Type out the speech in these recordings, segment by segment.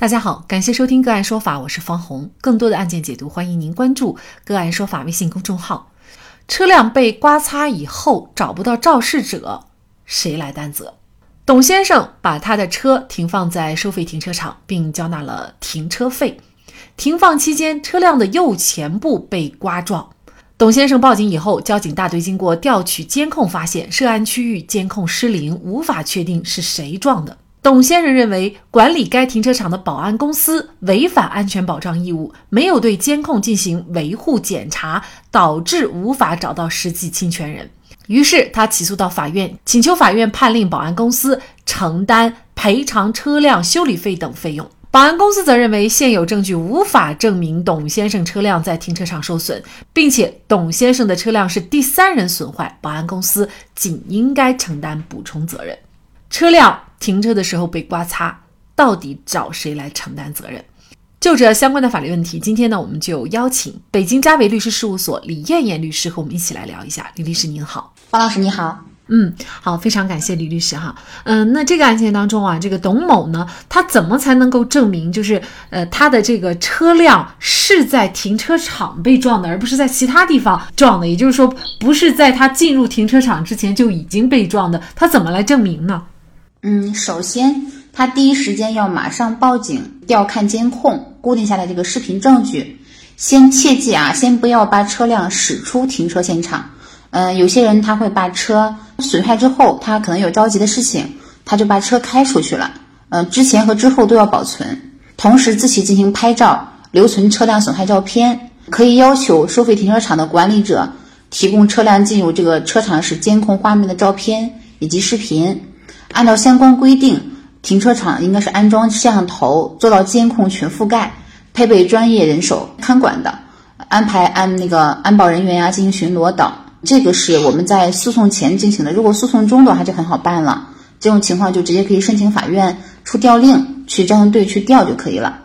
大家好，感谢收听个案说法，我是方红。更多的案件解读，欢迎您关注个案说法微信公众号。车辆被刮擦以后找不到肇事者，谁来担责？董先生把他的车停放在收费停车场，并交纳了停车费。停放期间，车辆的右前部被刮撞。董先生报警以后，交警大队经过调取监控，发现涉案区域监控失灵，无法确定是谁撞的。董先生认为，管理该停车场的保安公司违反安全保障义务，没有对监控进行维护检查，导致无法找到实际侵权人。于是他起诉到法院，请求法院判令保安公司承担赔偿车辆修理费等费用。保安公司则认为，现有证据无法证明董先生车辆在停车场受损，并且董先生的车辆是第三人损坏，保安公司仅应该承担补充责任。车辆。停车的时候被刮擦，到底找谁来承担责任？就这相关的法律问题，今天呢，我们就邀请北京嘉维律师事务所李艳艳律师和我们一起来聊一下。李律师您好，方老师你好，嗯，好，非常感谢李律师哈，嗯，那这个案件当中啊，这个董某呢，他怎么才能够证明，就是呃，他的这个车辆是在停车场被撞的，而不是在其他地方撞的？也就是说，不是在他进入停车场之前就已经被撞的，他怎么来证明呢？嗯，首先他第一时间要马上报警调看监控，固定下来这个视频证据。先切记啊，先不要把车辆驶出停车现场。嗯，有些人他会把车损坏之后，他可能有着急的事情，他就把车开出去了。嗯，之前和之后都要保存，同时自己进行拍照，留存车辆损害照片。可以要求收费停车场的管理者提供车辆进入这个车场时监控画面的照片以及视频。按照相关规定，停车场应该是安装摄像头，做到监控全覆盖，配备专业人手看管的，安排安那个安保人员呀进行巡逻等。这个是我们在诉讼前进行的。如果诉讼中的话就很好办了，这种情况就直接可以申请法院出调令，去交通队去调就可以了。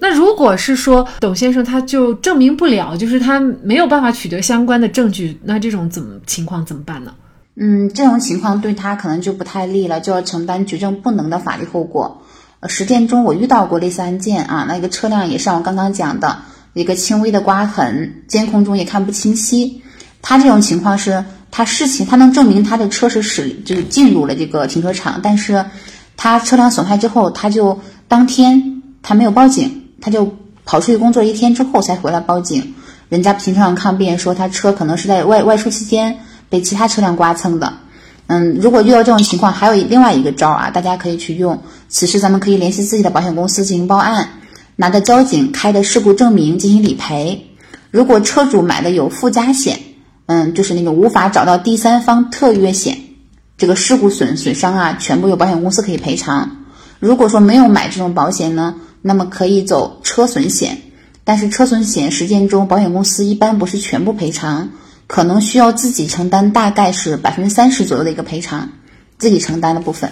那如果是说董先生他就证明不了，就是他没有办法取得相关的证据，那这种怎么情况怎么办呢？嗯，这种情况对他可能就不太利了，就要承担举证不能的法律后果。呃，实践中我遇到过类似案件啊，那个车辆也像我刚刚讲的一个轻微的刮痕，监控中也看不清晰。他这种情况是，他事情他能证明他的车是驶就是进入了这个停车场，但是他车辆损坏之后，他就当天他没有报警，他就跑出去工作一天之后才回来报警。人家停车场抗辩说他车可能是在外外出期间。被其他车辆刮蹭的，嗯，如果遇到这种情况，还有另外一个招啊，大家可以去用。此时咱们可以联系自己的保险公司进行报案，拿着交警开的事故证明进行理赔。如果车主买的有附加险，嗯，就是那个无法找到第三方特约险，这个事故损损伤啊，全部由保险公司可以赔偿。如果说没有买这种保险呢，那么可以走车损险，但是车损险实践中保险公司一般不是全部赔偿。可能需要自己承担，大概是百分之三十左右的一个赔偿，自己承担的部分。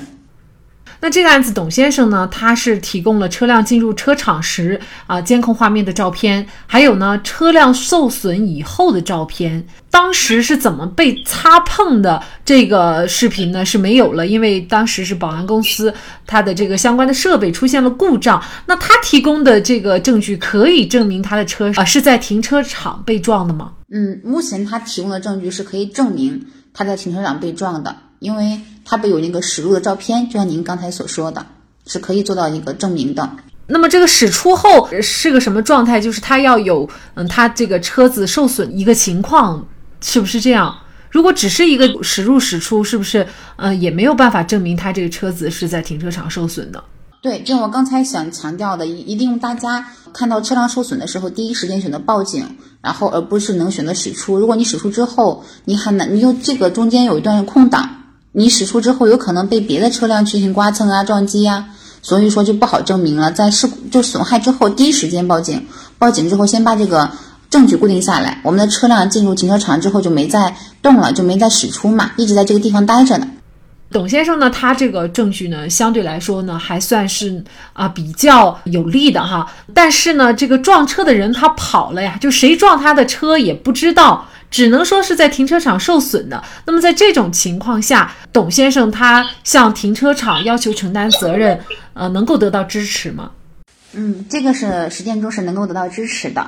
那这个案子，董先生呢，他是提供了车辆进入车场时啊监控画面的照片，还有呢车辆受损以后的照片。当时是怎么被擦碰的？这个视频呢是没有了，因为当时是保安公司他的这个相关的设备出现了故障。那他提供的这个证据可以证明他的车啊是在停车场被撞的吗？嗯，目前他提供的证据是可以证明他在停车场被撞的，因为他不有那个驶入的照片，就像您刚才所说的，是可以做到一个证明的。那么这个驶出后是个什么状态？就是它要有嗯，它这个车子受损一个情况，是不是这样？如果只是一个驶入驶出，是不是呃也没有办法证明他这个车子是在停车场受损的？对，就我刚才想强调的，一一定大家看到车辆受损的时候，第一时间选择报警，然后而不是能选择驶出。如果你驶出之后，你很难，你又这个中间有一段空档，你驶出之后有可能被别的车辆进行刮蹭啊、撞击呀，所以说就不好证明了。在事故就损害之后，第一时间报警，报警之后先把这个证据固定下来。我们的车辆进入停车场之后就没再动了，就没再驶出嘛，一直在这个地方待着呢。董先生呢，他这个证据呢，相对来说呢，还算是啊比较有利的哈。但是呢，这个撞车的人他跑了呀，就谁撞他的车也不知道，只能说是在停车场受损的。那么在这种情况下，董先生他向停车场要求承担责任，呃，能够得到支持吗？嗯，这个是实践中是能够得到支持的。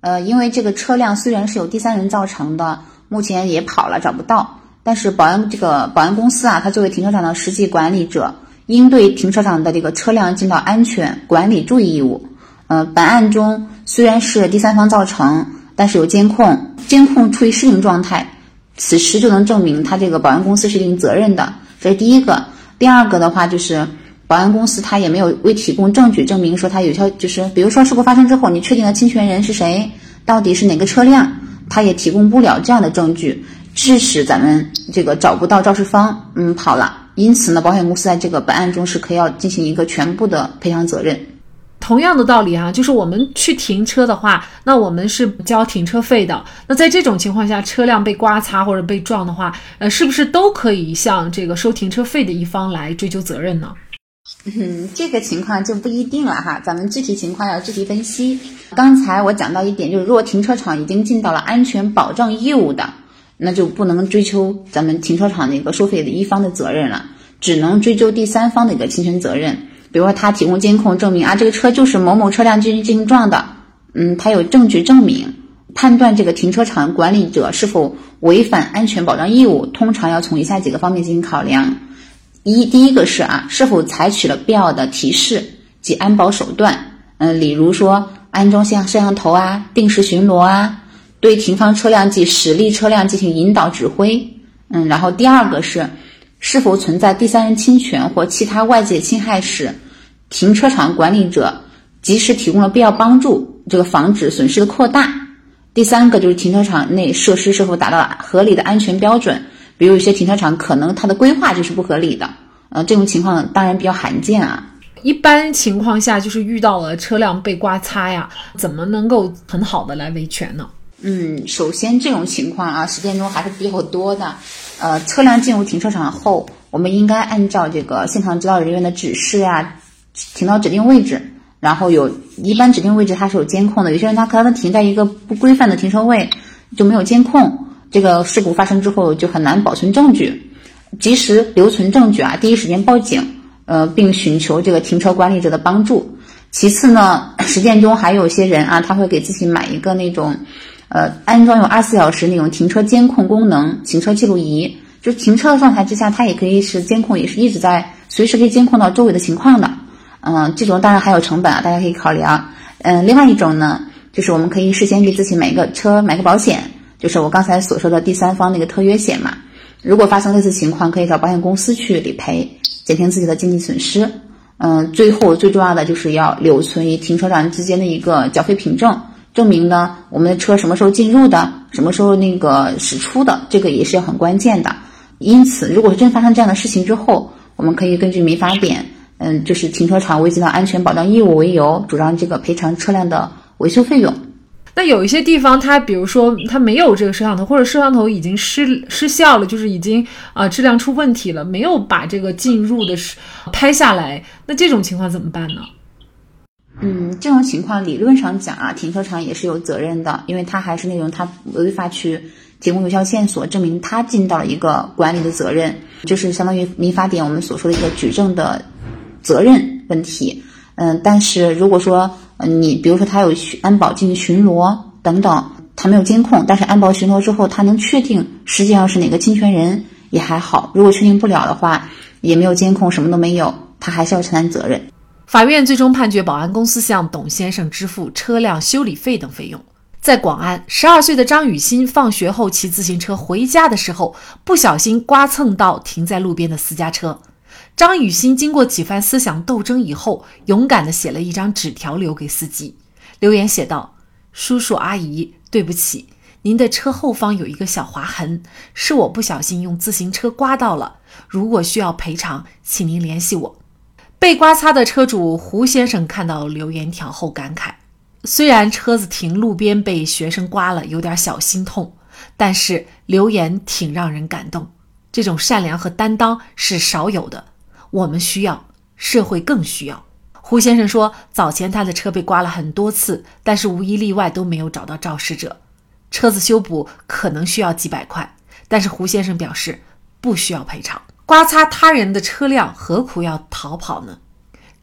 呃，因为这个车辆虽然是由第三人造成的，目前也跑了找不到，但是保安这个保安公司啊，它作为停车场的实际管理者，应对停车场的这个车辆尽到安全管理注意义务。呃，本案中虽然是第三方造成，但是有监控，监控处于失灵状态，此时就能证明他这个保安公司是一定责任的。这是第一个。第二个的话就是。保安公司他也没有未提供证据证明说他有效，就是比如说事故发生之后，你确定的侵权人是谁，到底是哪个车辆，他也提供不了这样的证据，致使咱们这个找不到肇事方，嗯，跑了。因此呢，保险公司在这个本案中是可以要进行一个全部的赔偿责任。同样的道理啊，就是我们去停车的话，那我们是交停车费的。那在这种情况下，车辆被刮擦或者被撞的话，呃，是不是都可以向这个收停车费的一方来追究责任呢？嗯，这个情况就不一定了哈，咱们具体情况要具体分析。刚才我讲到一点，就是如果停车场已经尽到了安全保障义务的，那就不能追究咱们停车场那个收费的一方的责任了，只能追究第三方的一个侵权责任。比如说他提供监控证明啊，这个车就是某某车辆进行进行撞的，嗯，他有证据证明，判断这个停车场管理者是否违反安全保障义务，通常要从以下几个方面进行考量。一第一个是啊，是否采取了必要的提示及安保手段？嗯，例如说安装像摄像头啊，定时巡逻啊，对停放车辆及驶离车辆进行引导指挥。嗯，然后第二个是是否存在第三人侵权或其他外界侵害时，停车场管理者及时提供了必要帮助，这个防止损失的扩大。第三个就是停车场内设施是否达到合理的安全标准。比如有些停车场可能它的规划就是不合理的，呃，这种情况当然比较罕见啊。一般情况下就是遇到了车辆被刮擦呀，怎么能够很好的来维权呢？嗯，首先这种情况啊，实践中还是比较多的。呃，车辆进入停车场后，我们应该按照这个现场指导人员的指示呀，停到指定位置。然后有一般指定位置它是有监控的，有些人他可能停在一个不规范的停车位，就没有监控。这个事故发生之后就很难保存证据，及时留存证据啊，第一时间报警，呃，并寻求这个停车管理者的帮助。其次呢，实践中还有些人啊，他会给自己买一个那种，呃，安装有二十四小时那种停车监控功能行车记录仪，就停车的状态之下，它也可以是监控，也是一直在随时可以监控到周围的情况的。嗯，这种当然还有成本啊，大家可以考虑啊。嗯，另外一种呢，就是我们可以事先给自己买一个车买个保险。就是我刚才所说的第三方那个特约险嘛，如果发生类似情况，可以找保险公司去理赔，减轻自己的经济损失。嗯，最后最重要的就是要留存与停车场之间的一个缴费凭证，证明呢我们的车什么时候进入的，什么时候那个驶出的，这个也是很关键的。因此，如果是真发生这样的事情之后，我们可以根据民法典，嗯，就是停车场未尽到安全保障义务为由，主张这个赔偿车辆的维修费用。那有一些地方，它比如说它没有这个摄像头，或者摄像头已经失失效了，就是已经啊质量出问题了，没有把这个进入的拍下来，那这种情况怎么办呢？嗯，这种情况理论上讲啊，停车场也是有责任的，因为他还是那种他违法去提供有效线索，证明他尽到了一个管理的责任，就是相当于民法典我们所说的一个举证的责任问题。嗯，但是如果说，你比如说他有安保进行巡逻等等，他没有监控，但是安保巡逻之后，他能确定实际上是哪个侵权人也还好。如果确定不了的话，也没有监控，什么都没有，他还是要承担责任。法院最终判决保安公司向董先生支付车辆修理费等费用。在广安，十二岁的张雨欣放学后骑自行车回家的时候，不小心刮蹭到停在路边的私家车。张雨欣经过几番思想斗争以后，勇敢地写了一张纸条留给司机。留言写道：“叔叔阿姨，对不起，您的车后方有一个小划痕，是我不小心用自行车刮到了。如果需要赔偿，请您联系我。”被刮擦的车主胡先生看到留言条后感慨：“虽然车子停路边被学生刮了，有点小心痛，但是留言挺让人感动。这种善良和担当是少有的。”我们需要，社会更需要。胡先生说，早前他的车被刮了很多次，但是无一例外都没有找到肇事者。车子修补可能需要几百块，但是胡先生表示不需要赔偿。刮擦他人的车辆，何苦要逃跑呢？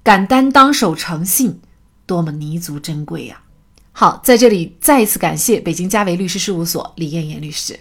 敢担当、守诚信，多么弥足珍贵呀！好，在这里再一次感谢北京嘉维律师事务所李艳艳律师。